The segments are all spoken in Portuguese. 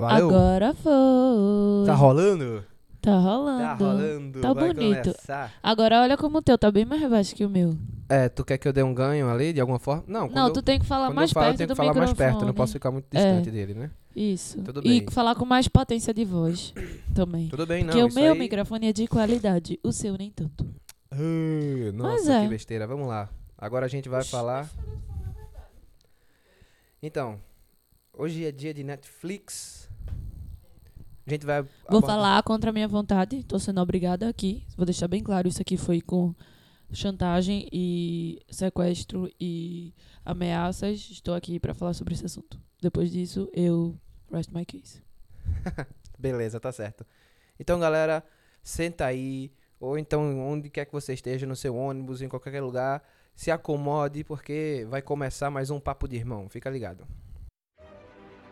Valeu. Agora foi. Tá rolando? Tá rolando. Tá rolando. Tá Vai bonito. começar. Agora olha como o teu tá bem mais baixo que o meu. É, tu quer que eu dê um ganho ali, de alguma forma? Não, não, eu, tu tem que falar mais eu falo, eu perto tenho do que falar mais microfone. perto, eu não posso ficar muito É. distante dele, né? Isso. Tudo e bem. falar com mais potência de voz também. Tudo bem, não. Porque o meu aí... microfone é de qualidade, o seu nem tanto. Nossa, é. que besteira. Vamos lá. Agora a gente vai falar. Então, hoje é dia de Netflix. A gente vai. Vou abordar- falar contra a minha vontade, tô sendo obrigada aqui. Vou deixar bem claro, isso aqui foi com chantagem e sequestro e ameaças. Estou aqui pra falar sobre esse assunto. Depois disso, eu rest my case. Beleza, tá certo. Então, galera, senta aí. Ou então, onde quer que você esteja, no seu ônibus, em qualquer lugar, se acomode, porque vai começar mais um Papo de Irmão. Fica ligado.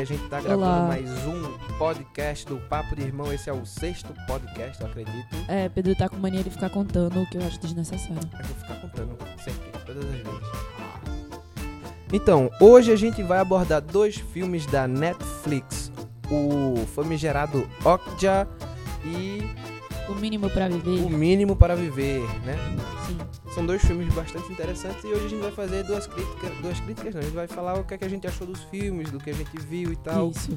A gente tá gravando Olá. mais um podcast do Papo de Irmão. Esse é o sexto podcast, eu acredito. É, Pedro tá com mania de ficar contando o que eu acho desnecessário. Eu vou ficar contando sempre, todas as vezes. Então, hoje a gente vai abordar dois filmes da Netflix. O famigerado Okja e O mínimo pra viver. O Mínimo para Viver, né? Sim. São dois filmes bastante interessantes e hoje a gente vai fazer duas críticas, duas críticas não, a gente vai falar o que, é que a gente achou dos filmes, do que a gente viu e tal, Isso.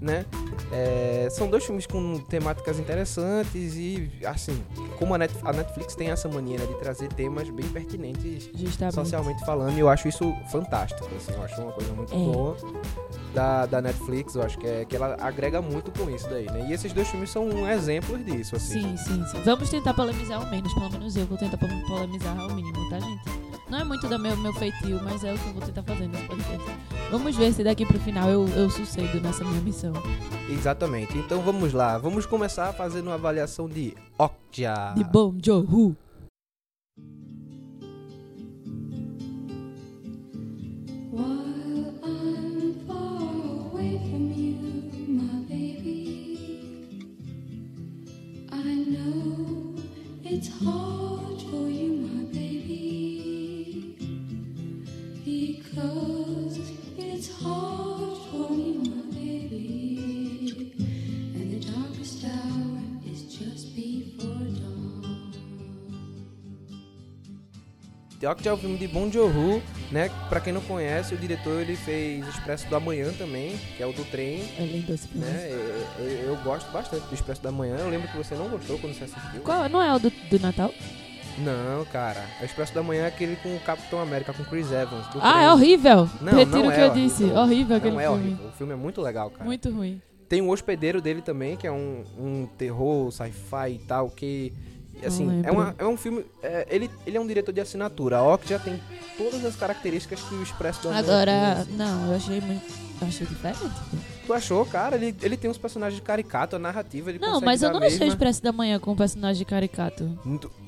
né? É, são dois filmes com temáticas interessantes e, assim, como a, Net- a Netflix tem essa mania né, de trazer temas bem pertinentes Justamente. socialmente falando, e eu acho isso fantástico, assim, eu acho uma coisa muito É. boa da, da Netflix, eu acho que, é, que ela agrega muito com isso daí, né? E esses dois filmes são exemplos disso, assim. Sim, sim, sim. Vamos tentar polemizar ao menos, pelo menos eu vou tentar pol- polemizar ao mínimo, tá, gente? Não é muito do meu, meu feitio, mas é o que eu vou tentar fazer nesse podcast. Vamos ver se daqui pro final eu, eu sucedo nessa minha missão. Exatamente. Então vamos lá, vamos começar fazendo uma avaliação de Okja. De Bom Joe Okja é o filme de Bong Joon-ho, né? Pra quem não conhece, o diretor ele fez Expresso do Amanhã também, que é o do trem, É lindo esse filme. né? É- é- Eu gosto bastante do Expresso da Manhã. Eu lembro que você não gostou quando você assistiu. Qual, não é o do, do Natal? Não, cara. O Expresso da Manhã é aquele com o Capitão América, com Chris Evans. do Ah, trem. é horrível! Não, Retiro não o que é eu disse. horrível. Horrível aquele Não é filme. horrível. O filme é muito legal, cara. Muito ruim. Tem o Hospedeiro dele também, que é um, um terror, sci-fi e tal, que. Assim, é, uma- é um filme. é, ele, ele é um diretor de assinatura. A Ok já tem todas as características que o Expresso da Agora, tem. não, eu achei muito. Eu achei diferente. Tu achou, cara? Ele, ele tem uns personagens caricatos, a narrativa ele Não, mas eu não achei o. Expresso da Manhã com um personagem caricato.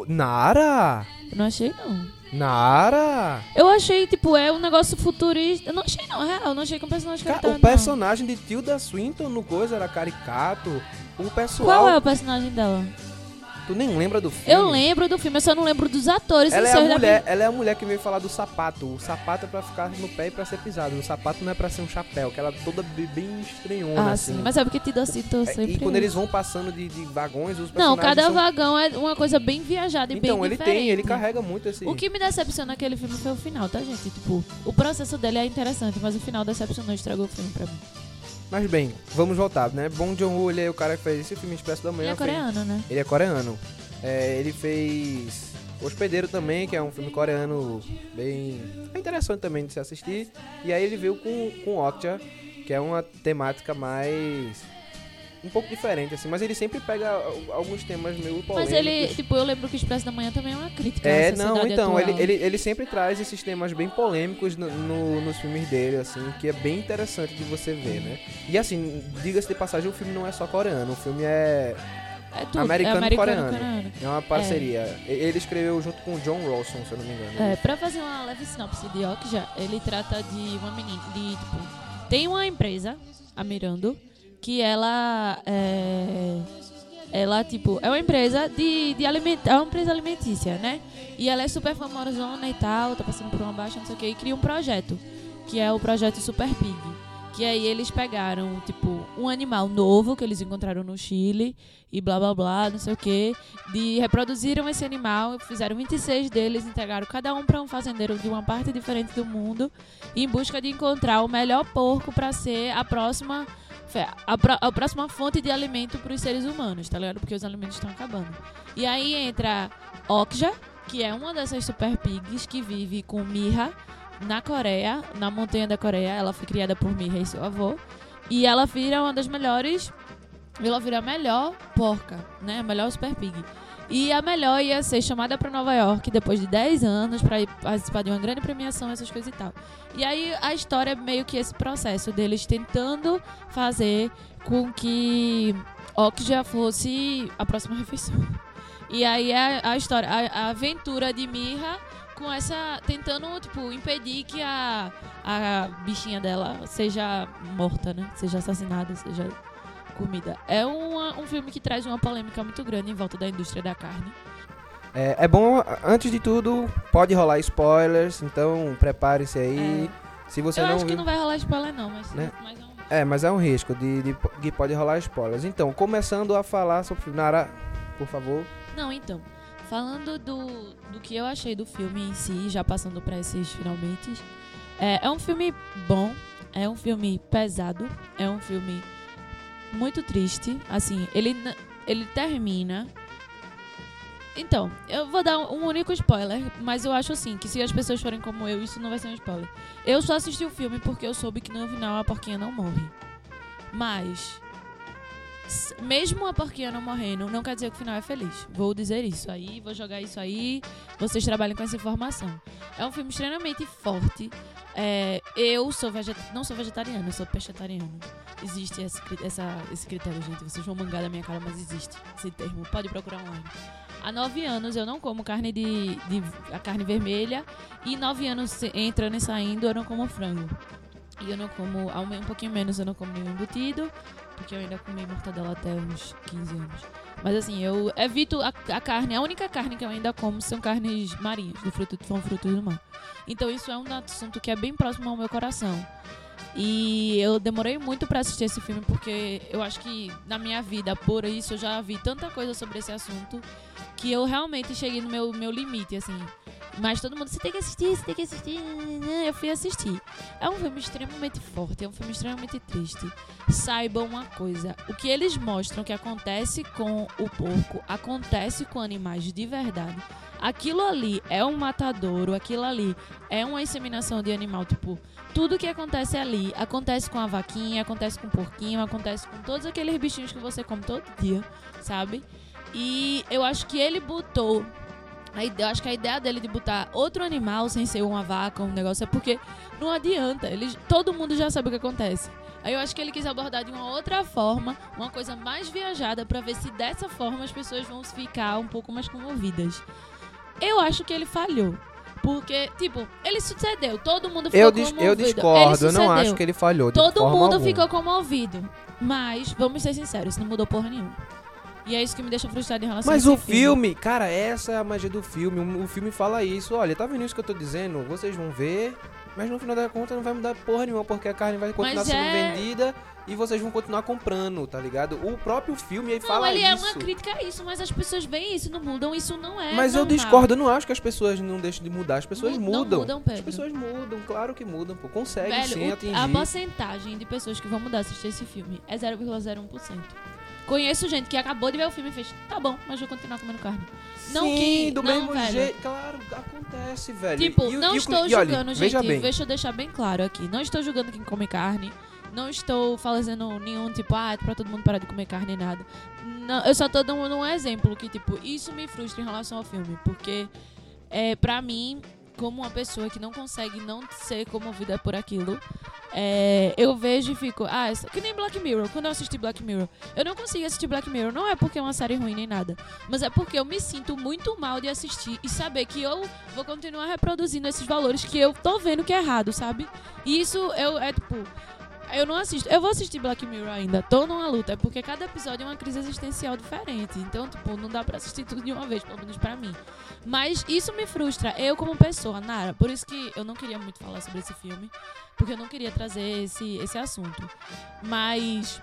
Nara! Eu não achei, não. Nara! Eu achei, tipo, é um negócio futurista. Eu não achei, não, real. Eu não achei que um personagem Ca- caricato. o personagem de Tilda Swinton no coisa era caricato. O não. pessoal. Qual é o personagem dela? Tu nem lembra do filme? Eu lembro do filme, eu só não lembro dos atores. Ela é, a mulher, ela é a mulher que veio falar do sapato. O sapato é pra ficar no pé e pra ser pisado. O sapato não é pra ser um chapéu, que ela é toda be- bem estranhona, Ah, assim. sim. Mas é porque Tido assim, tô É, sempre. e quando eles vão passando de, de vagões, os Não, cada são... vagão é uma coisa bem viajada e Então, bem ele diferente. tem, ele carrega muito esse... O que me decepcionou naquele filme foi o final, tá, gente? Tipo, o processo dele é interessante, mas o final decepcionou e estragou o filme pra mim. Mas bem, vamos voltar, né? Bong Joon-ho, ele é o cara que fez esse filme Expresso da Manhã. Ele é fez- coreano, né? Ele é coreano. É, ele fez Hospedeiro também, que é um filme coreano bem é interessante também de se assistir. E aí ele veio com, com Okja, que é uma temática mais um pouco diferente assim, mas ele sempre pega al- alguns temas meio polêmicos. Mas ele, tipo, eu lembro que o Expresso da Manhã também é uma crítica É, não, então, ele, atual. ele, ele sempre traz esses temas bem polêmicos no, no- nos filmes dele, assim, que é bem interessante de você ver, né? E assim, diga-se de passagem, o filme não é só coreano, o filme é, é tudo, americano é americano coreano. coreano. é uma parceria. E- Ele escreveu junto com o John Rawson, se eu não me engano. É, pra fazer uma leve sinopse de Okja, ele trata de uma menina, de, tipo, tem uma empresa, a Mirando, que ela é, ela, tipo, é uma empresa de, de aliment, é uma empresa alimentícia, né? E ela é super famosona e tal, tá passando por uma baixa, não sei o que, e cria um projeto, que é o projeto Super Pig. Que aí eles pegaram, tipo, um animal novo que eles encontraram no Chile e blá blá blá, não sei o que, de reproduziram esse animal, fizeram 26 deles, entregaram cada um para um fazendeiro de uma parte diferente do mundo, em busca de encontrar o melhor porco para ser a próxima fe- a, a próxima fonte de alimento para os seres humanos, tá ligado? Porque os alimentos estão acabando. E aí entra Okja, que é uma dessas super pigs que vive com Mirra na Coreia, na montanha da Coreia. Ela foi criada por Mirra e seu avô. E ela vira uma das melhores. Ela vira a melhor porca, né? A melhor super pig. E a melhor ia ser chamada para Nova York depois de 10 anos para participar de uma grande premiação, essas coisas e tal. E aí a história é meio que esse processo deles tentando fazer com que Okja fosse a próxima refeição. E aí é a história, a, a aventura de Mirra com essa. tentando, tipo, impedir que a, a bichinha dela seja morta, né? Seja assassinada, seja comida. É uma- um filme que traz uma polêmica muito grande em volta da indústria da carne. É, é bom, antes de tudo, pode rolar spoilers, então prepare-se aí. Se você Eu não acho que viu- não vai rolar spoiler, não, mas, Né? mas é um. É, mas é um risco de, de, que pode rolar spoilers. Então, começando a falar sobre. Nara, por favor. Não, então. Falando do, do que eu achei do filme em si, já passando pra esses finalmente. É, é um filme bom, é um filme pesado, é um filme muito triste. Assim, ele, ele termina. Então, eu vou dar um único spoiler, mas eu acho assim, que se as pessoas forem como eu, isso não vai ser um spoiler. Eu só assisti o filme porque eu soube que no final a porquinha não morre. Mas, mesmo a porquinha não morrendo, não quer dizer que o final é feliz. Vou dizer isso aí, vou jogar isso aí, vocês trabalhem com essa informação. É um filme extremamente forte. É, eu sou vegeta não sou vegetariano, eu sou pescetariano. Existe esse, essa- esse critério, gente. Vocês vão mangar da minha cara, mas existe esse termo. Pode procurar online. Há nove anos eu não como carne de, de a carne vermelha e nove anos entrando e saindo eu não como frango. E eu não como, um pouquinho menos eu não como nenhum embutido, porque eu ainda comi mortadela até uns 15 anos. Mas assim, eu evito a, a carne, a única carne que eu ainda como são carnes marinhas, do fruto, são frutos do mar. Então isso é um assunto que é bem próximo ao meu coração. E eu demorei muito pra assistir esse filme porque eu acho que na minha vida, por isso, eu já vi tanta coisa sobre esse assunto que eu realmente cheguei no meu, meu limite, assim. Mas todo mundo, você tem que assistir, você tem que assistir. Eu fui assistir. É um filme extremamente forte, é um filme extremamente triste. Saibam uma coisa: o que eles mostram que acontece com o porco, acontece com animais de verdade. Aquilo ali é um matadouro, aquilo ali é uma inseminação de animal. Tipo, tudo que acontece ali acontece com a vaquinha, acontece com o porquinho, acontece com todos aqueles bichinhos que você come todo dia, sabe? E eu acho que ele botou. A ideia, eu acho que a ideia dele de botar outro animal sem ser uma vaca, um negócio, é porque não adianta. Ele, todo mundo já sabe o que acontece. Aí eu acho que ele quis abordar de uma outra forma, uma coisa mais viajada, pra ver se dessa forma as pessoas vão ficar um pouco mais comovidas. Eu acho que ele falhou. Porque, tipo, ele sucedeu. Todo mundo ficou Eu, comovido. eu discordo, eu não acho que ele falhou. Todo mundo alguma. ficou comovido. Mas, vamos ser sinceros, não mudou porra nenhuma. E é isso que me deixa frustrado em relação Mas a o esse filme, cara, essa é a magia do filme. O, o filme fala isso. Olha, tá vendo isso que eu tô dizendo? Vocês vão ver, mas no final da conta não vai mudar porra nenhuma, porque a carne vai continuar Mas sendo é- vendida e vocês vão continuar comprando, tá ligado? O próprio filme aí Não, fala ele é isso. uma crítica a isso, mas as pessoas veem isso, não mudam, isso não é Mas eu normal. discordo, eu não acho que as pessoas não deixem de mudar. As pessoas Mu- não mudam. mudam, As Pedro. pessoas mudam, claro que mudam, pô. Conseguem Velho, sim o- atingir. a porcentagem de pessoas que vão mudar assistir esse filme é 0,01%. Conheço gente que acabou de ver o filme e fez, tá bom, mas vou continuar comendo carne. Não Sim, que- do não, mesmo velho. jeito. Claro, acontece, velho. Tipo, E não e estou e olha, julgando, gente. Veja bem. Deixa eu deixar bem claro aqui. Não estou julgando quem come carne. Não estou fazendo nenhum tipo, ah, é pra todo mundo parar de comer carne nem nada. Não, eu só tô dando um exemplo que, tipo, isso me frustra em relação ao filme. Porque, é, pra mim, como uma pessoa que não consegue não ser comovida por aquilo, é, eu vejo e fico, ah, que nem Black Mirror. Quando eu assisti Black Mirror, eu não consigo assistir Black Mirror. Não é porque é uma série ruim nem nada, mas é porque eu me sinto muito mal de assistir e saber que eu vou continuar reproduzindo esses valores que eu tô vendo que é errado, sabe? E isso eu é tipo. Eu não assisto. Eu vou assistir Black Mirror ainda. Tô numa luta. É porque cada episódio é uma crise existencial diferente. Então, tipo, não dá pra assistir tudo de uma vez, pelo menos pra mim. Mas isso me frustra. Eu, como pessoa, Nara. Por isso que eu não queria muito falar sobre esse filme. Porque eu não queria trazer esse, esse assunto. Mas.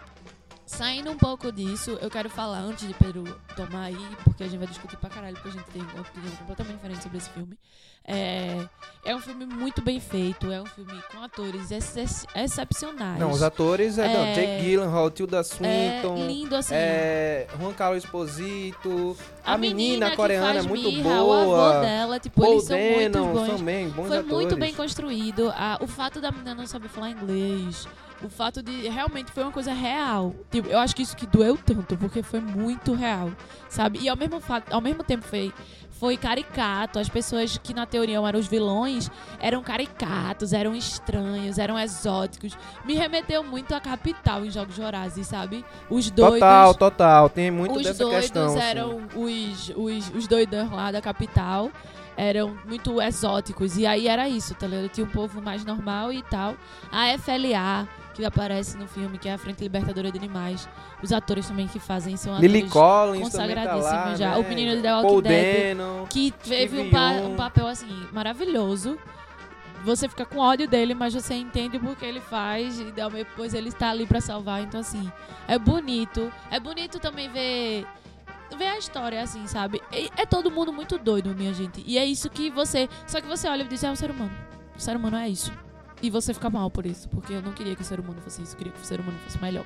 Saindo um pouco disso, eu quero falar antes de Pedro tomar aí, porque a gente vai discutir pra caralho, porque a gente tem uma opinião completamente diferente sobre esse filme. É, é um filme muito bem feito, é um filme com atores ex- excepcionais. Não, os atores é, não, É. Jake Gyllenhaal, Tilda é Swinton, lindo assim. é, Juan Carlos Esposito, a, menina, que coreana é muito birra, O avô boa. dela, tipo, Paul eles são muito Danon bons. também, bons Foi atores. muito bem construído. Ah, o fato da menina não saber falar inglês. O fato de realmente foi uma coisa real. Tipo, eu acho que isso que doeu tanto, porque foi muito real. Sabe? E ao mesmo, fato, ao mesmo tempo foi, foi caricato. As pessoas que na teoria eram os vilões eram caricatos, eram estranhos, eram exóticos. Me remeteu muito a Capital em Jogos Vorazes, sabe? Os doidos. Total, total, tem muito os dessa doidos questão. assim. eram os, os, os doidão lá da capital. Eram muito exóticos. E aí era isso, tá ligado? Tinha um povo mais normal e tal. A FLA, que aparece no filme, que é a Frente Libertadora de Animais. Os atores também que fazem são Lily atores Collins também tá lá, consagradíssimos já. né? O menino de The Walking Dead. Que teve um, pa- um papel assim maravilhoso. Você fica com ódio dele, mas você entende o que ele faz e depois ele está ali pra salvar. Então assim, é bonito. É bonito também ver ver a história assim, sabe? E É todo mundo muito doido, minha gente. E é isso que você, só que você olha e diz, é um ser humano. O ser humano é isso. E você fica mal por isso, porque eu não queria que o ser humano fosse isso, eu queria que o ser humano fosse melhor.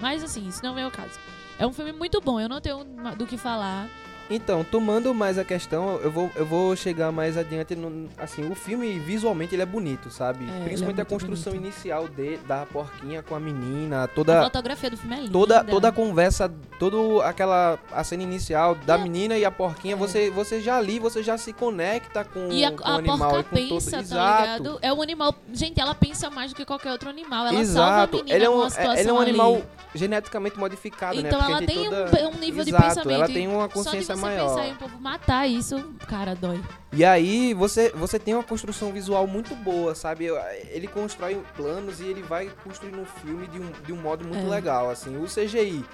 Mas assim, isso não é o caso. É um filme muito bom, eu não tenho do que falar. Então, tomando mais a questão, eu vou, eu vou chegar mais adiante. No, assim, o filme visualmente ele é bonito, sabe? É, é Principalmente a muito construção bonito. inicial de, da porquinha com a menina, A toda fotografia do filme é linda. toda toda a conversa, toda aquela a cena inicial da a- menina e a porquinha, É. você você já ali, você já se conecta com, E a, com o a animal porca e com pensa, todo. tá Exato. ligado? É um animal. Gente, ela pensa mais do que qualquer outro animal. Ela salva a Exato. menina Ele é um, situação ele é um ali. animal geneticamente modificado, né? Então ela tem toda... um, um nível Exato, de pensamento. ela tem uma consciência você maior. pensar em um povo matar isso, cara, dói. E aí você, você tem uma construção visual muito boa, sabe? Ele constrói planos e ele vai construindo um filme de um, de um modo muito É. legal, assim. O CGI,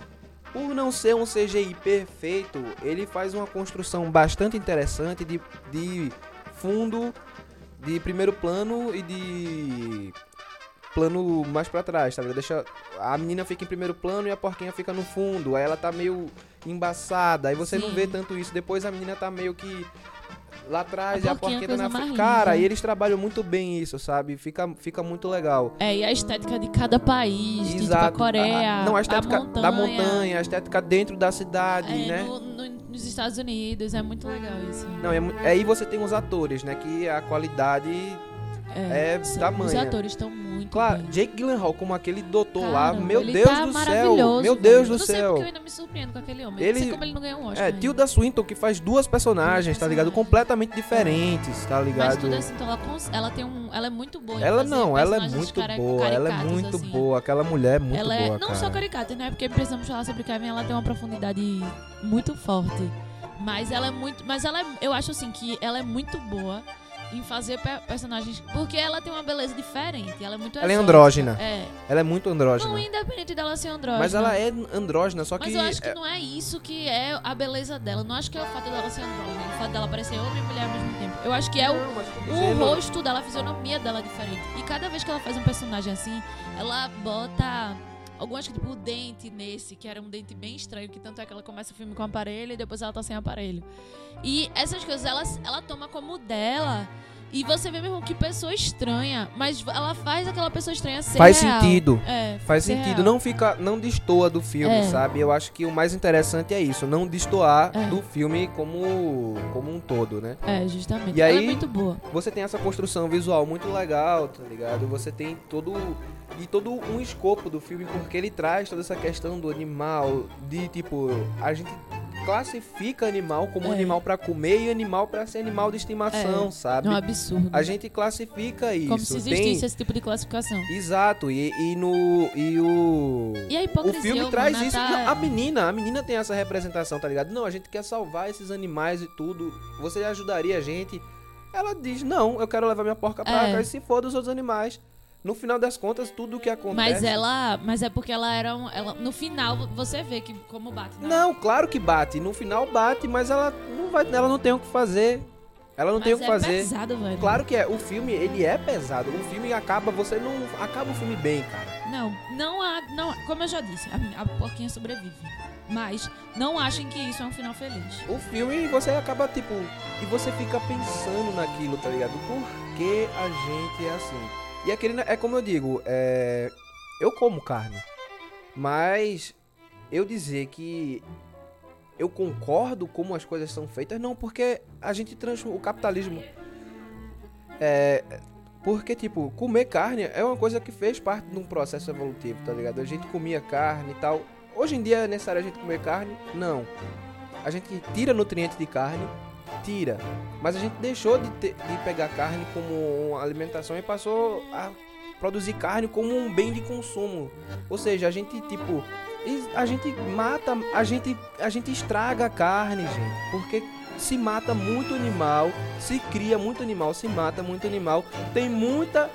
por não ser um CGI perfeito, ele faz uma construção bastante interessante de, de fundo, de primeiro plano e de plano mais pra trás, sabe? Deixa a menina fica em primeiro plano e a porquinha fica no fundo. Aí ela tá meio embaçada, aí você não Sim. vê tanto isso. Depois a menina tá meio que lá atrás A a é a coisa na frente. Cara, e eles trabalham muito bem isso, sabe? Fica, fica muito legal. É, e a estética de cada país, de, tipo, a Exato. Coreia, A- não, a estética montanha, da montanha, a estética dentro da cidade, é, né? no- no- nos Estados Unidos, é muito legal isso. Não, é, aí você tem os atores, né? Que a qualidade é são- Os tamanha. atores estão muito Claro, bem. Jake Gyllenhaal como aquele doutor lá, meu ele Deus tá do céu, meu velho. Deus Eu do não sei céu. eu ainda me surpreendo com aquele homem. Ele- Não sei como ele não ganhou um Oscar. É. Tilda Swinton que faz duas personagens, tá ligado? Completamente diferentes, tá Mas ligado? tudo assim, então ela, ela tem um. Ela é muito boa. em Ela não, ela é muito boa, ela é muito assim. boa, aquela mulher é muito ela é boa, não cara. só caricata, né? Porque precisamos falar sobre Kevin, ela tem uma profundidade muito forte. Mas ela é muito. Mas ela é, eu acho assim que ela é muito boa em fazer pe- personagens. Porque ela tem uma beleza diferente. Ela é muito Ela é exótica. andrógina. É. Ela é muito Não, andrógina. independente dela ser andrógina. Mas ela é andrógina, só que Mas eu acho que não é isso que é a beleza dela. Não acho que é o fato dela ser andrógina, o fato dela parecer homem e mulher ao mesmo tempo. Eu acho que é o, Não, o dizendo- rosto dela, a fisionomia dela é diferente. E cada vez que ela faz um personagem assim, ela bota. Algum acho que tipo o dente nesse, que era um dente bem estranho, que tanto é que ela começa o filme com aparelho e depois ela tá sem aparelho. E essas coisas ela, ela toma como dela. E você vê mesmo que pessoa estranha, mas ela faz aquela pessoa estranha ser Faz real. sentido. É, Faz sentido, real. não fica, não destoa do filme, É. sabe? Eu acho que o mais interessante é isso, não destoar É. do filme como, como um todo, né? É, justamente. E ela aí- é muito boa. Você tem essa construção visual muito legal, tá ligado? Você tem todo de todo um escopo do filme, porque ele traz toda essa questão do animal, de tipo, a gente classifica animal como É. animal pra comer e animal pra ser animal de estimação, É, sabe? É um absurdo. A gente classifica isso. Como se Tem- existisse esse tipo de classificação. Exato, e, e no. E o. E a O hipocrisia filme traz isso. tá- Não, a menina, a menina tem essa representação, tá ligado? Não, a gente quer salvar esses animais e tudo. Você ajudaria a gente? Ela diz: Não, eu quero levar minha porca pra É. cá e se for dos outros animais. No final das contas, tudo o que acontece. Mas ela. Mas é porque ela era um. Ela, no final, você vê que como bate. né? Não, claro que bate. No final bate, mas ela não vai. Ela não tem o que fazer. Ela não Mas tem o que é fazer. pesado, velho. Claro que é. O filme, ele é pesado. O filme acaba, você não. Acaba o filme bem, cara. Não, não há. Não, como eu já disse, a, a porquinha sobrevive. Mas não achem que isso é um final feliz. O filme, você acaba, tipo. E você fica pensando naquilo, tá ligado? Por que a gente é assim? E aquele. É como eu digo, é. Eu como carne. Mas. Eu dizer que. Eu concordo como as coisas são feitas, não, porque a gente transforma. O capitalismo. É. Porque, tipo, comer carne é uma coisa que fez parte de um processo evolutivo, tá ligado? A gente comia carne e tal. Hoje em dia é necessário a gente comer carne? Não. A gente tira nutrientes de carne, tira. Mas a gente deixou de, ter- de pegar carne como alimentação e passou a produzir carne como um bem de consumo. Ou seja, a gente, tipo, a gente mata, a gente, a gente estraga a carne, gente. Porque se mata muito animal, se cria muito animal, se mata muito animal. Tem muita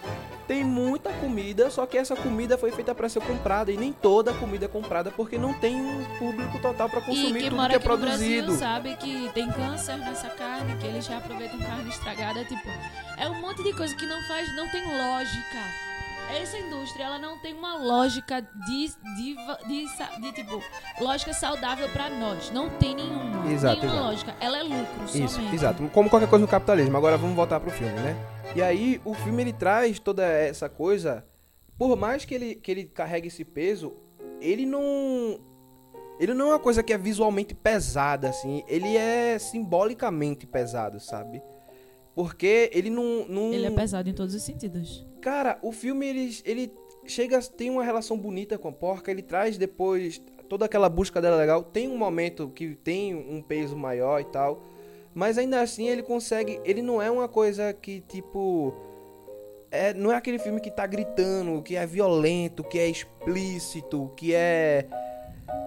tem muita comida, só que essa comida foi feita para ser comprada e nem toda a comida é comprada porque não tem um público total para consumir tudo mora que é aqui no Brasil produzido. sabe que tem câncer nessa carne, que eles já aproveitam carne estragada, tipo, é um monte de coisa que não faz, não tem lógica. Essa indústria, ela não tem uma lógica de, de, de, sa- de, tipo, lógica saudável pra nós. Não tem nenhuma. Exato, nenhuma exato. lógica. Ela é lucro Isso, somente. exato. Como qualquer coisa no capitalismo. Agora vamos voltar pro filme, né? E aí, o filme ele traz toda essa coisa. Por mais que ele, que ele carregue esse peso, ele não. Ele não é uma coisa que é visualmente pesada, assim. Ele é simbolicamente pesado, sabe? Porque ele não. não... Ele é pesado em todos os sentidos. Cara, o filme ele, ele chega, tem uma relação bonita com a porca, ele traz depois toda aquela busca dela legal. Tem um momento que tem um peso maior e tal, mas ainda assim ele consegue. Ele não é uma coisa que tipo. É, não é aquele filme que tá gritando, que é violento, que é explícito, que é.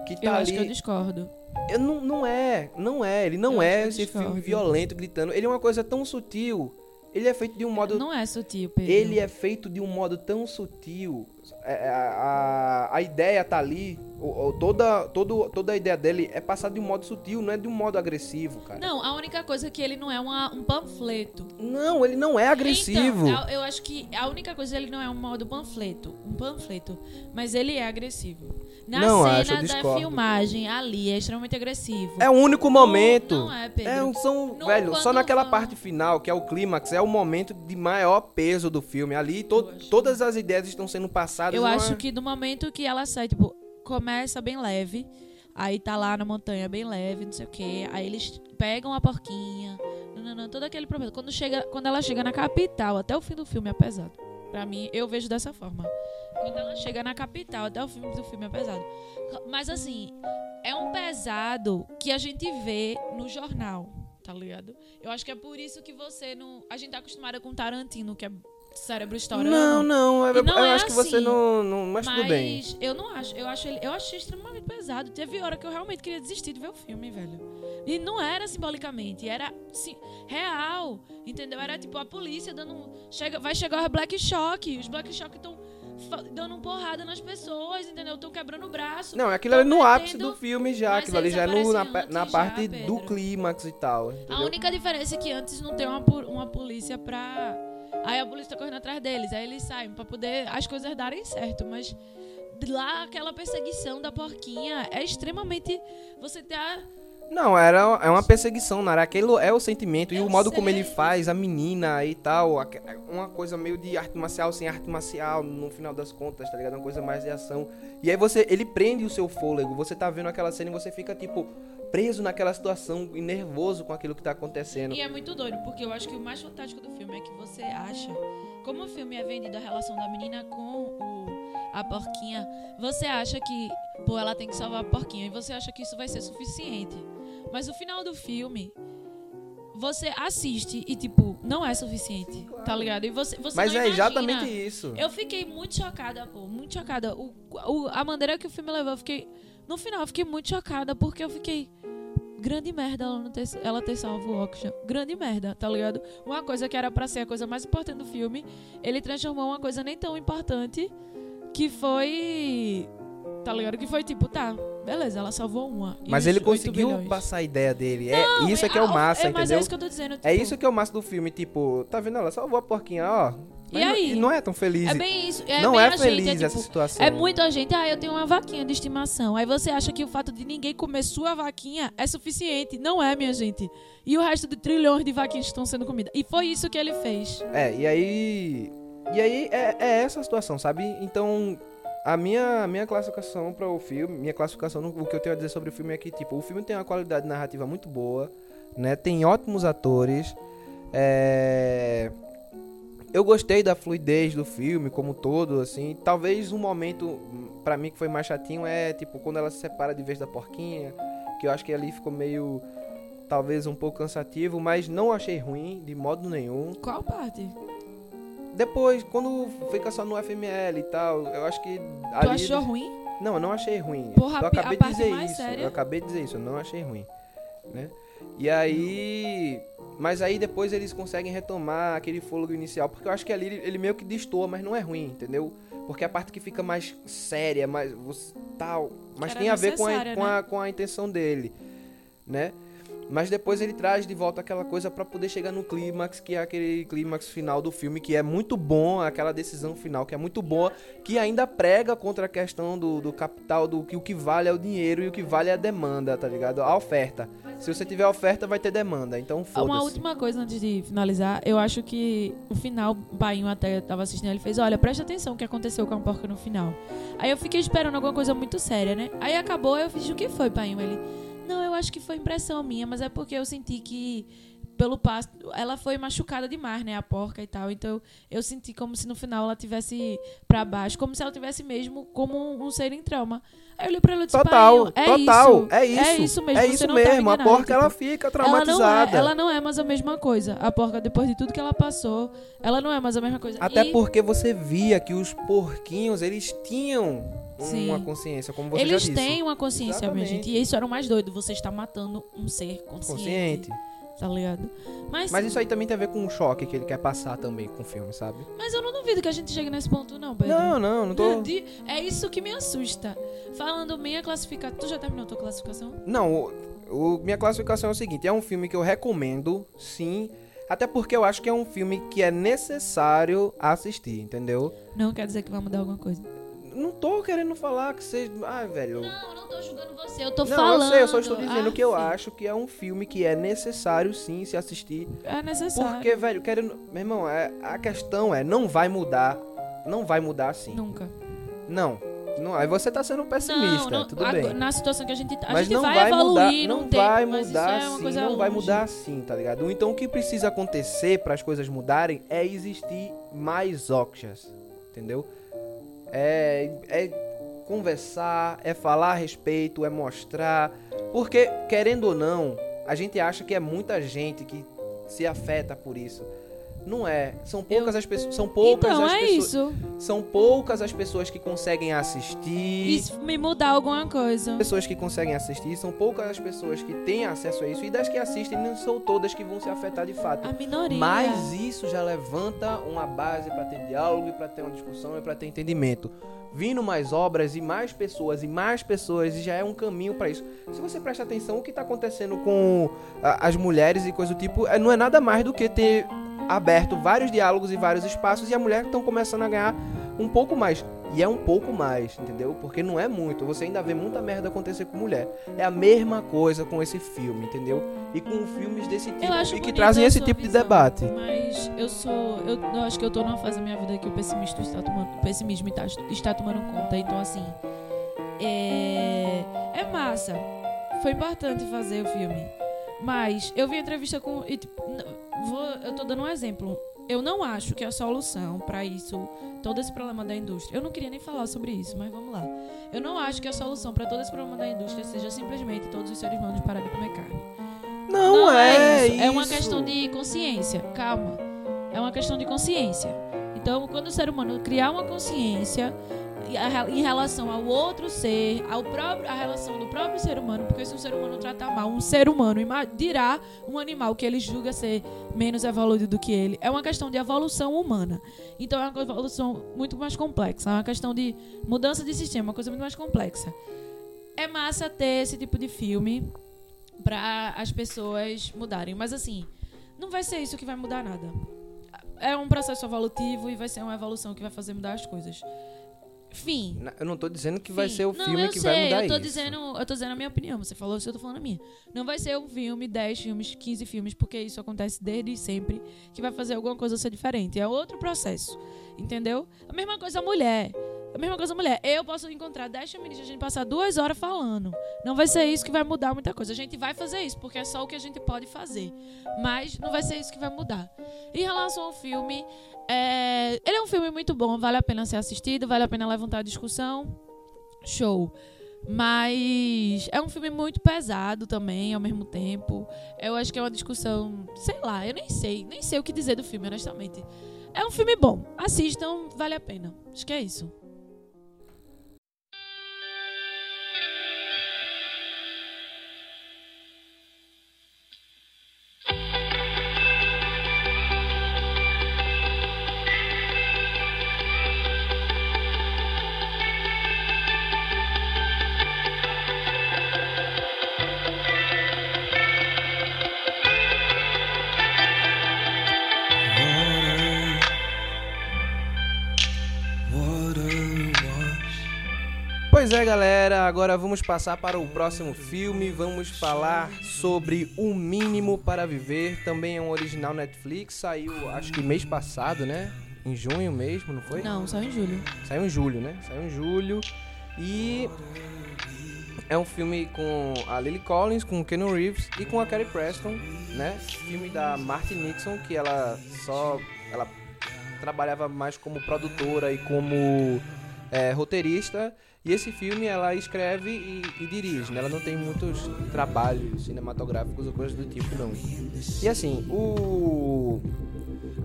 Que tá eu ali. acho que eu discordo. Eu não, não é, não é. Ele não Eu é esse filme discordo. violento, gritando. Ele é uma coisa tão sutil. Ele é feito de um modo Não é sutil, Pedro. ele é feito de um modo tão sutil. É, A, a, a ideia tá ali. Toda, todo, toda a ideia dele é passada de um modo sutil, não é de um modo agressivo, cara. Não, a única coisa é que ele não é uma- um panfleto. Não, ele não é agressivo. Então, eu acho que a única coisa ele não é um modo panfleto, um panfleto, mas ele é agressivo. Na Não cena da filmagem ali é extremamente agressivo. é o único momento. Não, não é, Pedro. É um, são, No- velho, só naquela vão- parte final, que é o clímax, é o momento de maior peso do filme. Ali to- todas as ideias estão sendo passadas. Eu acho que do momento que ela sai, tipo, começa bem leve, aí tá lá na montanha bem leve, não sei o quê, aí eles pegam a porquinha, nananã, todo aquele problema. Quando, chega, quando ela chega na capital, até o fim do filme é pesado. Pra mim, eu vejo dessa forma. Quando ela chega na capital, até o fim do filme é pesado. Mas assim, é um pesado que a gente vê no jornal, tá ligado? Eu acho que é por isso que você não. A gente tá acostumada com Tarantino, que é cérebro estourando. Não, não, eu, não eu é acho que você assim. não, não. Mas, Mas tudo bem. eu não acho. Eu acho ele, eu achei extremamente pesado. Teve hora que eu realmente queria desistir de ver o filme, velho. E não era simbolicamente, era sim, real. Entendeu? Era tipo a polícia dando. Chega, vai chegar os Black Shock. Os Black Shock estão dando porrada nas pessoas, entendeu? Estão quebrando o braço. Não, aquilo ali no ápice do filme já. Mas Aquilo ali já é no, na, na parte já, do clímax e tal. A entendeu? única diferença é que antes não tem uma, uma polícia pra. Aí a polícia tá correndo atrás deles, aí eles saem pra poder as coisas darem certo, mas lá aquela perseguição da porquinha é extremamente. Você tá. Não, era, é uma perseguição, Nara. Aquilo é o sentimento. E Eu o modo como sei. ele faz, a menina e tal. aque- Uma coisa meio de arte marcial sem arte marcial, no final das contas, tá ligado? Uma coisa mais de ação. E aí você, ele prende o seu fôlego. Você tá vendo aquela cena e você fica, tipo, preso naquela situação e nervoso com aquilo que tá acontecendo. E é muito doido, porque eu acho que o mais fantástico do filme é que você acha. Como o filme é vendido a relação da menina com o a porquinha, você acha que, pô, ela tem que salvar a porquinha e você acha que isso vai ser suficiente. Mas o final do filme, você assiste e, tipo, não é suficiente, tá ligado? E você, você Mas não é imagina. exatamente isso. Eu fiquei muito chocada, pô, muito chocada. O, o- a maneira que o filme levou, eu fiquei. No final, eu fiquei muito chocada, porque eu fiquei. Grande merda ela, não ter, ela ter salvo o Oxygen. Grande merda, tá ligado? Uma coisa que era pra ser a coisa mais importante do filme, ele transformou uma coisa nem tão importante, que foi. Tá ligado? Que foi tipo, tá, beleza, ela salvou uma. Mas ele 8 conseguiu passar a ideia dele. É, Não, isso é que é o massa, é, Mas entendeu? é isso que eu tô dizendo. Tipo, É isso que é o massa do filme, tipo, tá vendo? Ela salvou a porquinha, ó. E não- aí? não é tão feliz. É bem isso. É não bem é a gente, feliz é, essa tipo, situação. É muita gente, ah, eu tenho uma vaquinha de estimação. Aí você acha que o fato de ninguém comer sua vaquinha é suficiente. Não é, minha gente. E o resto de trilhões de vaquinhas estão sendo comidas. E foi isso que ele fez. É, e aí. E aí é, é essa a situação, sabe? Então, a minha, minha classificação para o filme, minha classificação, o que eu tenho a dizer sobre o filme é que, tipo, o filme tem uma qualidade narrativa muito boa, né? Tem ótimos atores. É. Eu gostei da fluidez do filme como todo, assim. Talvez um momento, pra mim, que foi mais chatinho é, tipo, quando ela se separa de vez da porquinha. Que eu acho que ali ficou meio. Talvez um pouco cansativo, mas não achei ruim, de modo nenhum. Qual parte? Depois, quando fica só no FML e tal, eu acho que. Tu ali achou eles- ruim? Não, eu não achei ruim. Porra, eu acabei de dizer isso. séria? Eu acabei de dizer isso, eu não achei ruim. Né? E aí. Mas aí depois eles conseguem retomar aquele fôlego inicial, porque eu acho que ali ele, meio que destoa, mas não é ruim, entendeu? Porque a parte que fica mais séria, mais tal, mas Era tem a ver com a, necessária, com, né? a, com a intenção dele, né? Mas depois ele traz de volta aquela coisa pra poder chegar no clímax, que é aquele clímax final do filme, que é muito bom, aquela decisão final que é muito boa, que ainda prega contra a questão do, do capital, do que o que vale é o dinheiro e o que vale é a demanda, tá ligado? A oferta. Se você tiver oferta, vai ter demanda, então Uma foda-se. última coisa antes de finalizar, eu acho que o final, o Painho até tava assistindo, ele fez, olha, presta atenção o que aconteceu com a porca no final. Aí eu fiquei esperando alguma coisa muito séria, né? Aí acabou, eu fiz, o que foi, Painho? Ele, acho que foi impressão minha, mas é porque eu senti que pelo passo, ela foi machucada demais, né, a porca e tal. Então eu senti como se no final ela tivesse pra baixo, como se ela tivesse mesmo como um, um ser em trauma. Aí eu olhei pra ele e disse, Total, é total, isso, é isso. é isso mesmo, É isso tá mesmo, a enganado, porca ela fica ela traumatizada. não, é, ela não é mais a mesma coisa. A porca, depois de tudo que ela passou, ela não é mais a mesma coisa. Até E porque você via que os porquinhos, eles tinham Sim. uma consciência, como você eles já disse. têm uma consciência, minha Exatamente. gente. E isso era o mais doido. Você está matando um ser consciente. Consciente. Tá ligado? Mas, Mas isso aí também tem a ver com o choque que ele quer passar também com o filme, sabe? mas eu não duvido que a gente chegue nesse ponto, não, Pedro. Não, não, não tô. É isso que me assusta. Falando minha classificação. Tu já terminou a tua classificação? Não, o, o- minha classificação é o seguinte: é um filme que eu recomendo, sim. Até porque eu acho que é um filme que é necessário assistir, entendeu? Não quer dizer que vai mudar alguma coisa. Não tô querendo falar que seja. Ai, velho. Não, não tô julgando você. Eu tô Não, falando. eu sei, eu só estou dizendo que eu Ah, sim. acho que é um filme que é necessário sim se assistir. É necessário. Porque, velho, querendo. Meu irmão, é, a questão é, não vai mudar. Não vai mudar assim. Nunca. Não. não aí você tá sendo pessimista, não, não, tudo bem. Na situação que a gente tá. A Mas gente não vai, vai, evoluir mudar, não tempo, vai mas isso mudar é uma assim, coisa não vai longe. mudar assim, tá ligado? Então o que precisa acontecer para as coisas mudarem é existir mais Oxyas, entendeu? É, é conversar, é falar a respeito, é mostrar, porque querendo ou não, a gente acha que é muita gente que se afeta por isso. Não é, são poucas as pessoas, são poucas Então, as é pessoas, isso. são poucas as pessoas que conseguem assistir Isso me mudar alguma coisa. pessoas que conseguem assistir, são poucas as pessoas que têm acesso a isso, e das que assistem não são todas que vão se afetar de fato. A minoria. Mas isso já levanta uma base para ter diálogo e para ter uma discussão e para ter entendimento. Vindo mais obras e mais pessoas e mais pessoas e já é um caminho para isso. Se você presta atenção, o que está acontecendo com a- as mulheres e coisa do tipo, é- não é nada mais do que ter aberto vários diálogos e vários espaços e a mulher estão começando a ganhar um pouco mais. E é um pouco mais, entendeu? Porque não é muito. Você ainda vê muita merda acontecer com mulher. É a mesma coisa com esse filme, entendeu? E com filmes desse tipo e que trazem esse tipo de visão, debate. Mas eu sou. Eu, eu acho que eu tô numa fase da minha vida que o pessimismo está tomando, o pessimismo está, está tomando conta. Então, assim. É. É massa. Foi importante fazer o filme. Mas eu vi a entrevista com. e, tipo, vou, eu tô dando um exemplo. eu não acho que a solução pra isso, todo esse problema da indústria. Eu não queria nem falar sobre isso, mas vamos lá. Eu não acho que a solução pra todo esse problema da indústria seja simplesmente todos os seres humanos pararem de comer carne. Não, é, isso. É uma isso. questão de consciência. Calma. É uma questão de consciência. Então, quando o ser humano criar uma consciência em relação ao outro ser, ao próprio, a relação do próprio ser humano, porque se um ser humano tratar mal um ser humano, dirá um animal que ele julga ser menos evoluído do que ele. É uma questão de evolução humana. Então, é uma evolução muito mais complexa. É uma questão de mudança de sistema, uma coisa muito mais complexa. É massa ter esse tipo de filme para as pessoas mudarem. Mas assim, não vai ser isso que vai mudar nada. É um processo evolutivo e vai ser uma evolução que vai fazer mudar as coisas. Fim. Eu não tô dizendo que vai Fim. ser o Não, filme que sei, vai mudar eu tô isso. Dizendo, eu tô dizendo a minha opinião. Você falou isso, eu tô falando a minha. Não vai ser um filme, 10 filmes, 15 filmes, porque isso acontece desde sempre, que vai fazer alguma coisa ser diferente. É outro processo. Entendeu? A mesma coisa a mulher. A mesma coisa a mulher. Eu posso encontrar 10 feministas, a gente passar duas horas falando. Não vai ser isso que vai mudar muita coisa. A gente vai fazer isso, porque é só o que a gente pode fazer. Mas não vai ser isso que vai mudar. Em relação ao filme, é, ele é um filme muito bom, vale a pena ser assistido, vale a pena levantar a discussão. Show. Mas é um filme muito pesado também, ao mesmo tempo. Eu acho que é uma discussão, sei lá, eu nem sei, nem sei o que dizer do filme, honestamente. É um filme bom. Assistam, vale a pena. Acho que é isso. É, galera, agora vamos passar para o próximo filme. Vamos falar sobre O Mínimo para Viver. Também é um original Netflix. Saiu, acho que mês passado, né? Em junho mesmo, não foi? Não, só em julho. Saiu em julho, né? Saiu em julho. E é um filme com a Lily Collins, com o Keanu Reeves e com a Carrie Preston, né? Filme da Martin Nixon, que ela só ela trabalhava mais como produtora e como é, roteirista. E esse filme ela escreve e, e dirige, né? Ela não tem muitos trabalhos cinematográficos ou coisas do tipo, não. E assim, o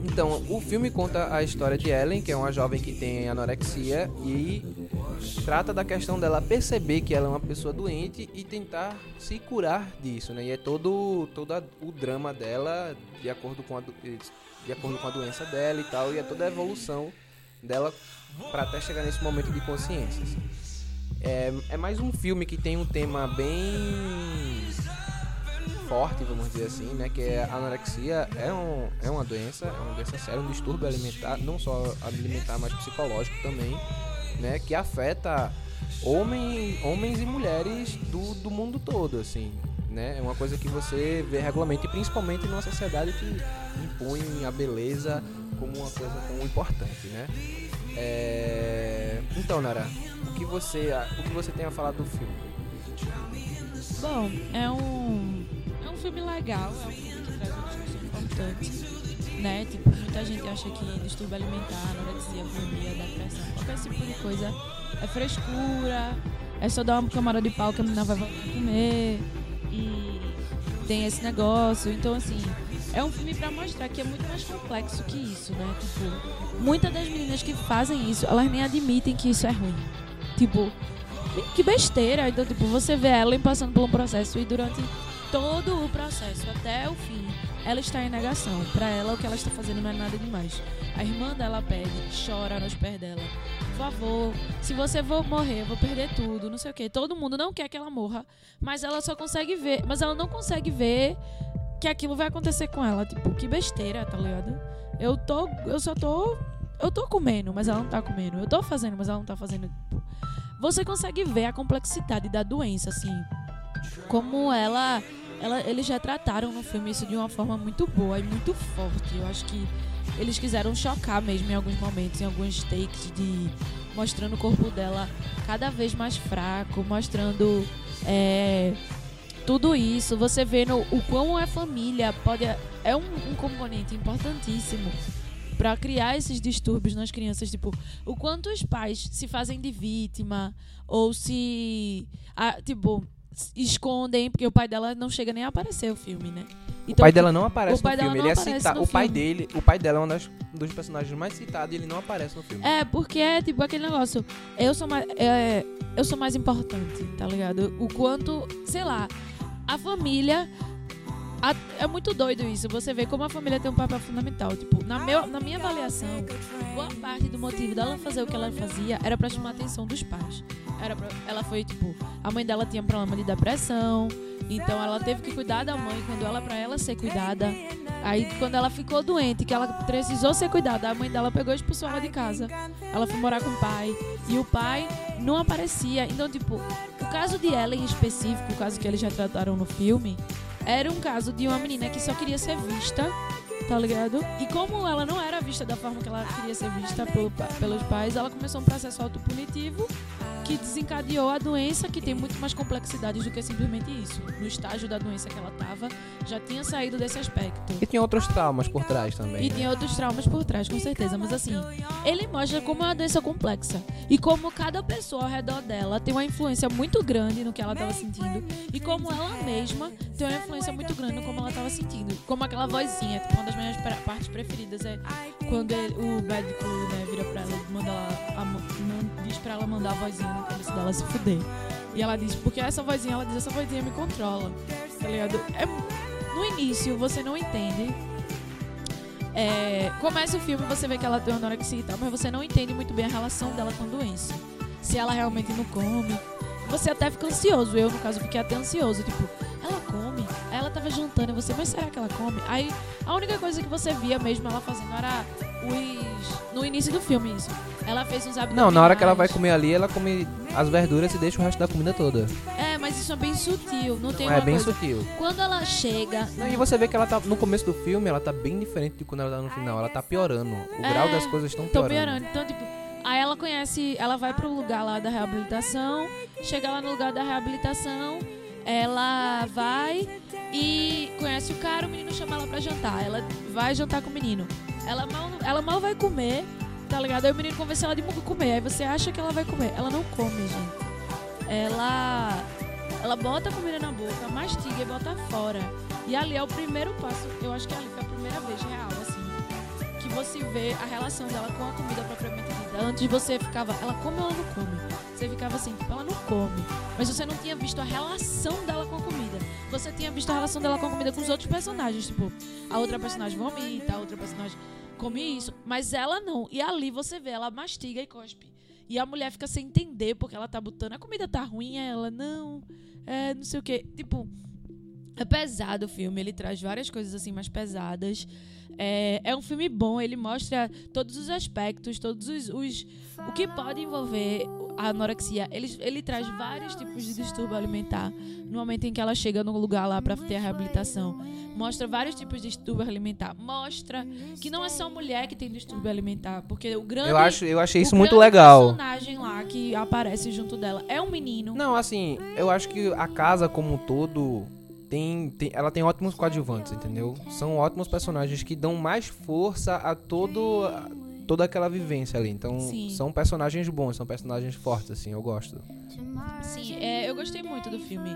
então, o filme conta a história de Ellen, que é uma jovem que tem anorexia e trata da questão dela perceber que ela é uma pessoa doente e tentar se curar disso, né? E é todo, todo o drama dela de acordo com a, de acordo com a doença dela e tal, e é toda a evolução dela para até chegar nesse momento de consciência. assim. É, é mais um filme que tem um tema bem forte, vamos dizer assim, né? Que é a anorexia é, um, é uma doença, é uma doença séria, um distúrbio alimentar, não só alimentar, mas psicológico também, né? Que afeta homem, homens e mulheres do, do mundo todo, assim, né? É uma coisa que você vê regularmente, principalmente numa sociedade que impõe a beleza como uma coisa tão importante, né? É... Então, Nara, que você, o que você tem a falar do filme? Bom, é um, é um filme legal, é um filme que traz uma discussão importante, né? Tipo, muita gente acha que distúrbio alimentar, anorexia, bulimia, depressão, qualquer tipo de coisa é frescura, é só dar uma camada de pau que a menina vai voltar a comer e tem esse negócio. Então, assim, é um filme pra mostrar que é muito mais complexo que isso, né? Tipo, muitas das meninas que fazem isso, elas nem admitem que isso é ruim. Tipo, que besteira. Então, tipo, você vê ela passando por um processo e durante todo o processo, até o fim, ela está em negação. Pra ela, o que ela está fazendo não é nada demais. A irmã dela pede, chora nos pés dela. Por favor, se você for morrer, eu vou perder tudo, não sei o quê. Todo mundo não quer que ela morra, mas ela só consegue ver, mas ela não consegue ver que aquilo vai acontecer com ela. Tipo, que besteira, tá ligado? Eu tô, eu só tô, eu tô comendo, mas ela não tá comendo. Eu tô fazendo, mas ela não tá fazendo. Você consegue ver a complexidade da doença, assim. Como ela, ela. Eles já trataram no filme isso de uma forma muito boa e muito forte. Eu acho que eles quiseram chocar mesmo em alguns momentos, em alguns takes de. mostrando o corpo dela cada vez mais fraco, mostrando. é, tudo isso, você vendo o quão a família pode. É um, um componente importantíssimo Pra criar esses distúrbios nas crianças, tipo, o quanto os pais se fazem de vítima ou se, ah, tipo, escondem, porque o pai dela não chega nem a aparecer o filme, né? o pai dela não aparece no filme. Ele é citado. O pai filme. dele, o pai dela é um das- dos personagens mais citados e ele não aparece no filme. É, porque é tipo aquele negócio. Eu sou mais. É, eu sou mais importante, tá ligado? O quanto, sei lá, a família. A- é muito doido isso. Você vê como a família tem um papel fundamental. Tipo, na, meu, na minha avaliação, boa parte do motivo dela fazer o que ela fazia era pra chamar a atenção dos pais. Era pra- ela foi, tipo, a mãe dela tinha problema de depressão. Então ela teve que cuidar da mãe quando ela, pra ela ser cuidada. Aí quando ela ficou doente, que ela precisou ser cuidada, a mãe dela pegou e expulsou ela de casa. Ela foi morar com o pai. E o pai não aparecia. Então, tipo, o caso de ela em específico, o caso que eles retrataram no filme, era um caso de uma menina que só queria ser vista, tá ligado? E como ela não era vista da forma que ela queria ser vista pelo pelos pais, ela começou um processo autopunitivo que desencadeou a doença, que tem muito mais complexidades do que simplesmente isso. No estágio da doença que ela tava, já tinha saído desse aspecto. E tinha outros traumas por trás também. E né? tem outros traumas por trás, com certeza. Mas assim, ele mostra como é uma doença complexa. E como cada pessoa ao redor dela tem uma influência muito grande no que ela estava sentindo. E como ela mesma tem uma influência muito grande no como ela estava sentindo. Como aquela vozinha, tipo, uma das minhas partes preferidas é quando ele- o médico né, vira pra ela e manda ela, diz pra ela mandar a vozinha na cabeça dela se fuder. E ela diz, porque essa vozinha, ela diz, essa vozinha me controla. Tá ligado? É, no início você não entende é, começa o filme você vê que ela tem uma anorexia e tal, mas você não entende muito bem a relação dela com a doença. Se ela realmente não come. Você até fica ansioso. Eu, no caso, fiquei até ansioso. Tipo, ela come? Aí ela tava jantando e você, mas será que ela come? Aí a única coisa que você via mesmo ela fazendo era os. No início do filme, isso. Ela fez uns abdominais. Não, na hora que ela vai comer ali, ela come as verduras e deixa o resto da comida toda. É, mas isso é bem sutil. Não tem é bem coisa. sutil. Quando ela chega. Não, e você vê que ela tá no começo do filme, ela tá bem diferente de quando ela tá no final. Ela tá piorando. O É, grau das coisas estão Tô piorando. piorando. Então, tipo, aí ela conhece, ela vai pro lugar lá da reabilitação, chega lá no lugar da reabilitação, ela vai e conhece o cara, o menino chama ela pra jantar. Ela vai jantar com o menino. Ela mal, ela mal vai comer, tá ligado? Aí o menino convence ela de comer. Aí você acha que ela vai comer. Ela não come, gente. Ela. Ela bota a comida na boca, mastiga e bota fora. E ali é o primeiro passo, eu acho que ali foi a primeira vez real, assim, que você vê a relação dela com a comida propriamente dita. Antes você ficava, ela come ou ela não come? Você ficava assim, tipo, ela não come. Mas você não tinha visto a relação dela com a comida. Você tinha visto a relação dela com a comida com os outros personagens. Tipo, a outra personagem vomita, a outra personagem come isso. Mas ela não. E ali você vê, ela mastiga e cospe. E a mulher fica sem entender porque ela tá botando. A comida tá ruim, ela, não. É, não sei o quê. Tipo, é pesado o filme, ele traz várias coisas assim mais pesadas. É, é um filme bom, ele mostra todos os aspectos, todos os. os- o que pode envolver a anorexia. Ele, ele traz vários tipos de distúrbio alimentar. No momento em que ela chega no lugar lá pra ter a reabilitação, mostra vários tipos de distúrbio alimentar. Mostra que não é só mulher que tem distúrbio alimentar, porque o grande. Eu, acho, eu achei o isso muito legal. personagem lá que aparece junto dela é um menino. Não, assim, eu acho que a casa como um todo tem, tem- ela tem ótimos coadjuvantes, entendeu? São ótimos personagens que dão mais força a todo a toda aquela vivência ali. Então, Sim. são personagens bons, são personagens fortes assim, eu gosto. Sim, é, eu gostei muito do filme.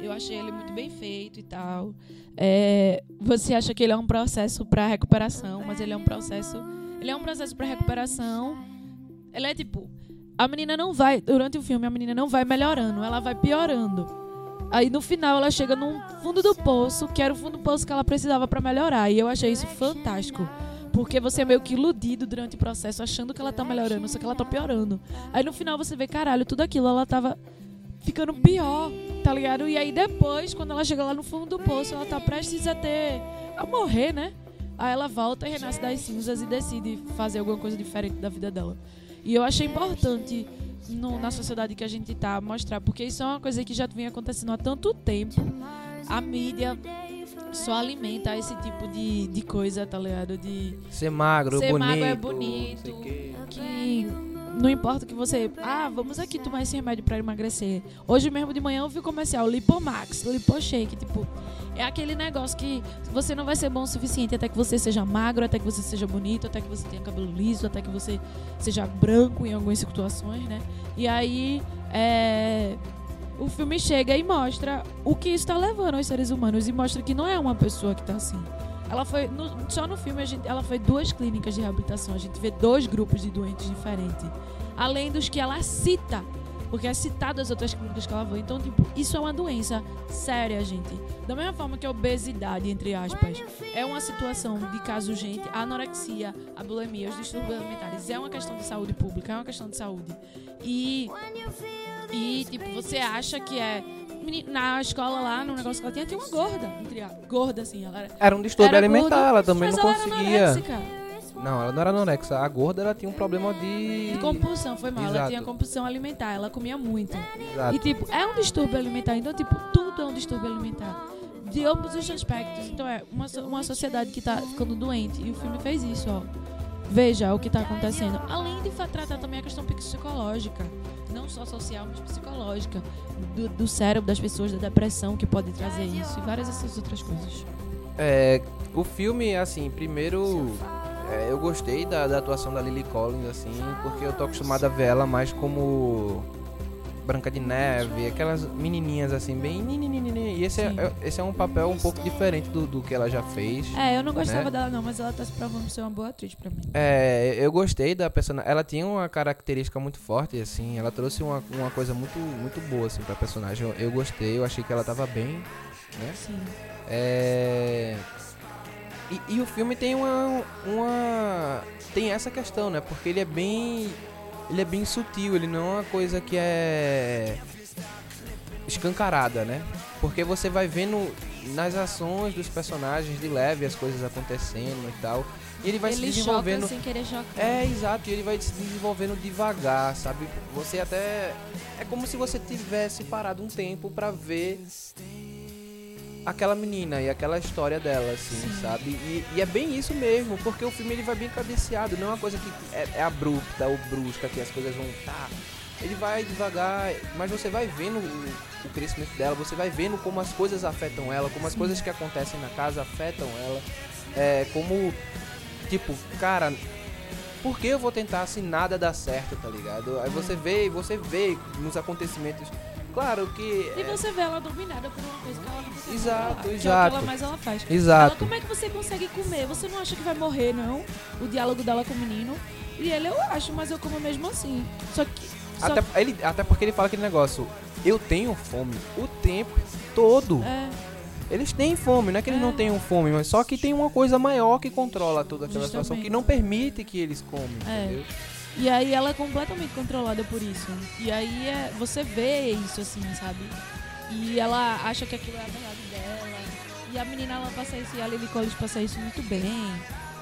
Eu achei ele muito bem feito e tal. É, você acha que ele é um processo para recuperação, mas ele é um processo. Ele é um processo para recuperação. Ele é tipo. A menina não vai. Durante o filme, a menina não vai melhorando, ela vai piorando. Aí no final ela chega num fundo do poço, que era o fundo do poço que ela precisava para melhorar. E eu achei isso fantástico. Porque você é meio que iludido durante o processo, achando que ela tá melhorando, só que ela tá piorando. Aí no final você vê, caralho, tudo aquilo ela tava ficando pior, tá ligado? E aí depois, quando ela chega lá no fundo do poço, ela tá prestes a ter. a morrer, né? Aí ela volta e renasce das cinzas e decide fazer alguma coisa diferente da vida dela. E eu achei importante no- na sociedade que a gente tá mostrar, porque isso é uma coisa que já vem acontecendo há tanto tempo. A mídia só alimenta esse tipo de, de coisa, tá ligado? De Ser magro, Ser bonito. magro é bonito. que não importa que você. Ah, vamos aqui tomar esse remédio pra emagrecer. Hoje mesmo de manhã eu vi o comercial Lipomax, Liposhake. Tipo, é aquele negócio que você não vai ser bom o suficiente até que você seja magro, até que você seja bonito, até que você tenha cabelo liso, até que você seja branco em algumas situações, né? E aí. É, o filme chega e mostra o que está levando aos seres humanos e mostra que não é uma pessoa que está assim. Ela foi no- só no filme a gente, ela foi duas clínicas de reabilitação. A gente vê dois grupos de doentes diferentes, além dos que ela cita, porque é citado as outras clínicas que ela foi. Então, tipo, isso é uma doença séria, gente. Da mesma forma que a obesidade, entre aspas, é uma situação de caso urgente, a anorexia, a bulimia, os distúrbios alimentares é uma questão de saúde pública, é uma questão de saúde. E e, tipo, você acha que é. Meni- Na escola lá, no negócio que ela tinha, tinha uma gorda. entre a- Gorda, assim. Ela era. Era um distúrbio era alimentar, gorda, ela também não ela conseguia. Não, ela não era anorexa. A gorda ela tinha um problema de. De compulsão, foi mal. Ela Exato. tinha compulsão alimentar, ela comia muito. Exato. E, tipo, é um distúrbio alimentar. Então, tipo, tudo é um distúrbio alimentar. De ambos os aspectos. Então, é uma, uma sociedade que tá ficando doente. E o filme fez isso, ó. Veja o que tá acontecendo. Além de tratar também a questão psicológica. Não só social, mas psicológica. Do, do cérebro das pessoas, da depressão que pode trazer isso. E várias dessas outras coisas. É, o filme, assim, primeiro. é, eu gostei da, da atuação da Lily Collins, assim, porque eu tô acostumado a ver ela mais como. Branca de Neve, aquelas menininhas assim, bem. E esse é, Sim. é- esse é um papel um pouco diferente do, do que ela já fez. É, eu não gostava Né? dela não, mas ela tá se provando ser uma boa atriz pra mim. É, eu gostei da personagem. Ela tinha uma característica muito forte, assim. Ela trouxe uma, uma coisa muito, muito boa, assim, pra personagem. Eu, eu gostei, eu achei que ela tava bem, né? Sim. É... E, e o filme tem uma, uma. Tem essa questão, né? Porque ele é bem. Ele é bem sutil, ele não é uma coisa que é. escancarada, né? Porque você vai vendo nas ações dos personagens de leve as coisas acontecendo e tal. E ele vai se Ele desenvolvendo. choca sem querer chocar. É, exato, e ele vai se desenvolvendo devagar, sabe? Você até. É como se você tivesse parado um tempo pra ver aquela menina e aquela história dela, assim, sabe? E, e é bem isso mesmo, porque o filme ele vai bem cadenciado, não é uma coisa que é, é abrupta ou brusca, que as coisas vão. Tá. Ele vai devagar, mas você vai vendo o, o crescimento dela, você vai vendo como as coisas afetam ela, como as coisas que acontecem na casa afetam ela. É, como, tipo, cara, por que eu vou tentar se nada dá certo, tá ligado? Aí você vê, você vê nos acontecimentos. Claro que. E é, você vê ela dominada por uma coisa que ela não consegue Exato, controlar, Que é o que exato. ela mais ela faz. Exato. Ela, como é que você consegue comer? Você não acha que vai morrer, não? O diálogo dela com o menino. E ele, eu acho, mas eu como mesmo assim. Só que. Só Até, ele, até porque ele fala aquele negócio, eu tenho fome o tempo todo. É, Eles têm fome, não é que eles É. não tenham fome, mas só que tem uma coisa maior que controla toda aquela situação, Justamente. que não permite que eles comem, É. entendeu? E aí ela é completamente controlada por isso. E aí é, você vê isso, assim, sabe? E ela acha que aquilo é a verdade dela. E a menina, ela passa isso, e a Lily Collins passa isso muito bem.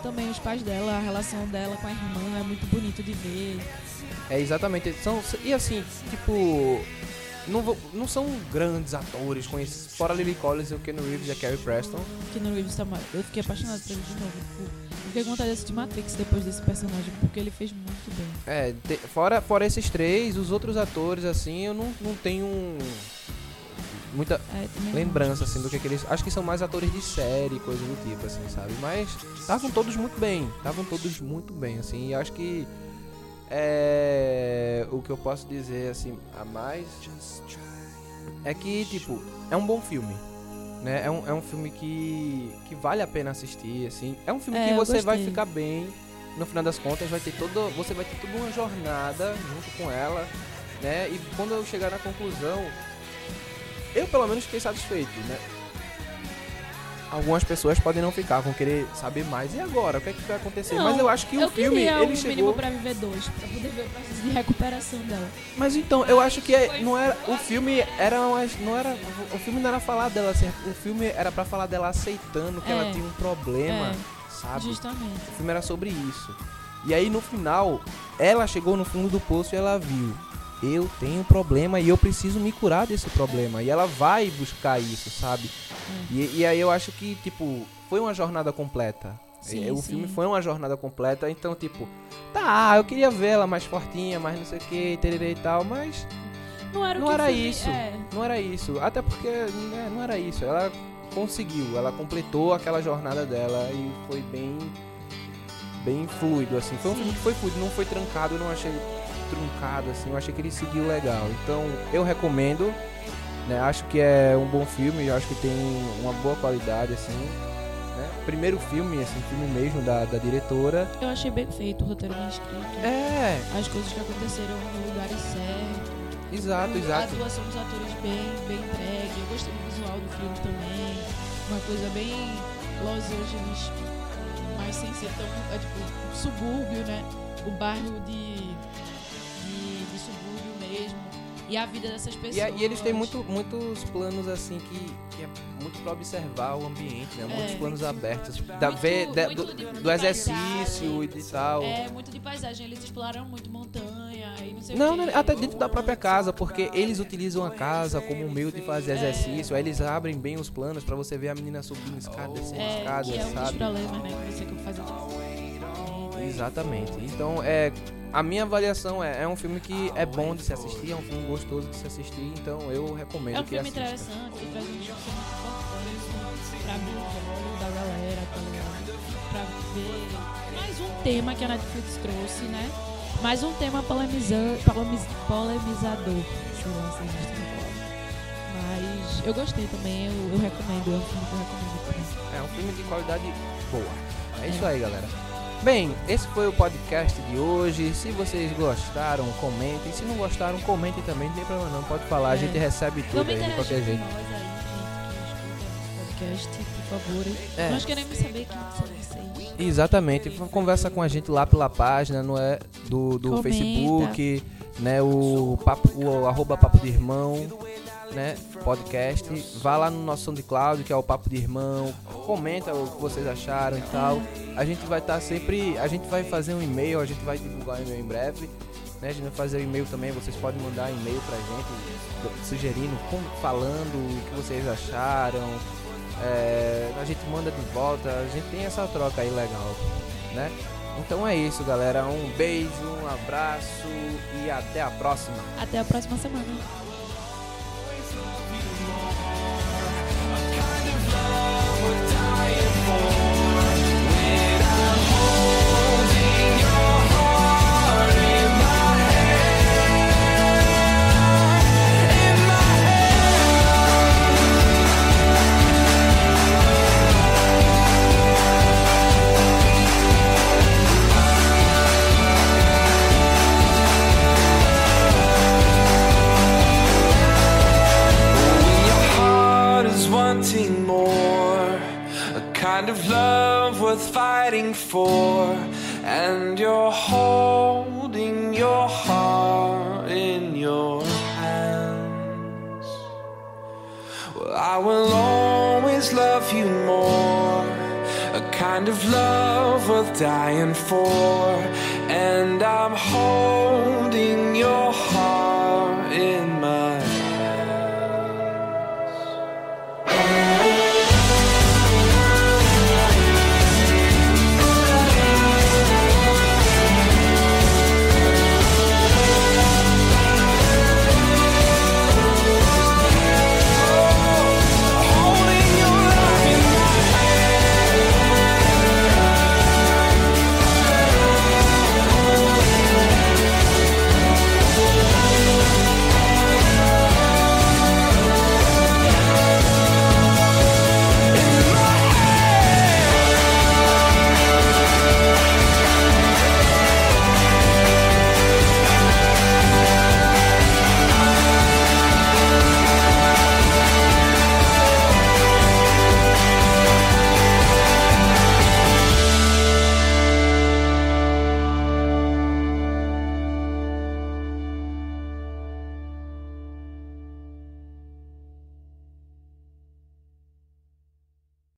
Também os pais dela, a relação dela com a irmã é muito bonito de ver. É exatamente. São, e assim, tipo. Não, vou- não são grandes atores conhecidos. Fora Lily Collins e o Ken Reeves e a Carrie Preston. Que no Reeves tá mal. Eu fiquei apaixonada por ele de novo. Tipo, Eu fiquei com vontade de Matrix depois desse personagem, porque ele fez muito bem. É, te- fora, fora esses três, os outros atores, assim, eu não, não tenho muita É, lembrança, assim, do que, que eles. Acho que são mais atores de série, coisa do tipo, assim, sabe? Mas estavam todos muito bem. Estavam todos muito bem, assim. E acho que. É. O que eu posso dizer, assim, a mais. É que, tipo, é um bom filme. Né? É, um, é um filme que, que vale a pena assistir, assim. É um filme É, que você vai ficar bem. No final das contas, vai ter todo, você vai ter toda uma jornada junto com ela, né? E quando eu chegar na conclusão, eu pelo menos fiquei satisfeito, né? Algumas pessoas podem não ficar, vão querer saber mais. E agora? O que é que vai acontecer? Não, Mas eu acho que o eu filme, queria ele o chegou... mínimo pra viver dois, pra poder ver o processo de recuperação dela. Mas então, eu acho que é- não era o filme era umas- não era o filme não era falar dela assim, o filme era pra falar dela aceitando que É. ela tinha um problema, É. sabe? Justamente. O filme era sobre isso. E aí no final, ela chegou no fundo do poço e ela viu, eu tenho um problema e eu preciso me curar desse problema. E ela vai buscar isso, sabe? E, e aí eu acho que, tipo, foi uma jornada completa. Sim, É, o sim. filme foi uma jornada completa, então, tipo, Tá, eu queria ver ela mais fortinha, mais não sei o que, tererê e tal, mas Não era, o Não que era filme- isso. É, não era isso. Até porque né, não era isso. Ela conseguiu, ela completou aquela jornada dela e foi bem bem fluido, assim. Foi um filme que foi fluido, não foi trancado, não achei truncado, assim. Eu achei que ele seguiu legal. Então, eu recomendo. Né, acho que é um bom filme, eu acho que tem uma boa qualidade, assim. Né? Primeiro filme, assim, filme mesmo da, da diretora. eu achei bem feito, o roteiro bem escrito. É, As coisas que aconteceram no lugares certos. exato, A exato. atuação dos atores bem, bem entregue. Eu gostei do visual do filme também. Uma coisa bem Los Angeles, mas sem ser tão. É, tipo, subúrbio, né? O bairro de. E a vida dessas pessoas. E, a- e eles têm muito, muitos planos assim que, que é muito pra observar o ambiente, né? Muitos É. planos abertos. Da, Muito- ver, da- muito do, de- do de exercício e de tal. É, muito de paisagem. Eles exploraram muito montanha e não sei Não, o não, quê. até dentro da própria casa, porque eles utilizam a casa como um meio de fazer É. exercício. Aí eles abrem bem os planos pra você ver a menina subindo escada, descendo É, escada, que é um dos problemas, né? Que você que Exatamente. Então, é, a minha avaliação é, é um filme que é bom de se assistir, é um filme gostoso de se assistir, então eu recomendo É um que filme assista. interessante que traz um discurso muito importante pra olho da galera, ligado? Pra ver mais um tema que a Netflix trouxe, né? Mais um tema polemiz, polemizador. Sei lá se existe essa palavra. Mas eu gostei também, eu, eu recomendo, é um filme que eu recomendo também. É um filme de qualidade boa. É isso aí, galera. Bem, esse foi o podcast de hoje. Se vocês gostaram, comentem. Se não gostaram, comentem também. Não tem problema não, pode falar. A É. gente recebe tudo aí de qualquer jeito. nós aí, gente que por favor. É. Nós queremos saber quem são vocês. Exatamente. Conversa com a gente lá pela página, não é? Do, do Comenta. Facebook, né? O, papo, o arroba Papo de Irmão, né? Podcast. Vá lá no nosso SoundCloud, que é o Papo de Irmão. Comenta o que vocês acharam e tal. A gente vai estar sempre. A gente vai fazer um e-mail, a gente vai divulgar um e-mail em breve. Né? A gente vai fazer um e-mail também. Vocês podem mandar e-mail pra gente, sugerindo, falando o que vocês acharam. É, a gente manda de volta, a gente tem essa troca aí legal, né? Então é isso, galera. Um beijo, um abraço e até a próxima. Até a próxima semana. For, and you're holding your heart in your hands. Well, I will always love you more, a kind of love worth dying for, and I'm holding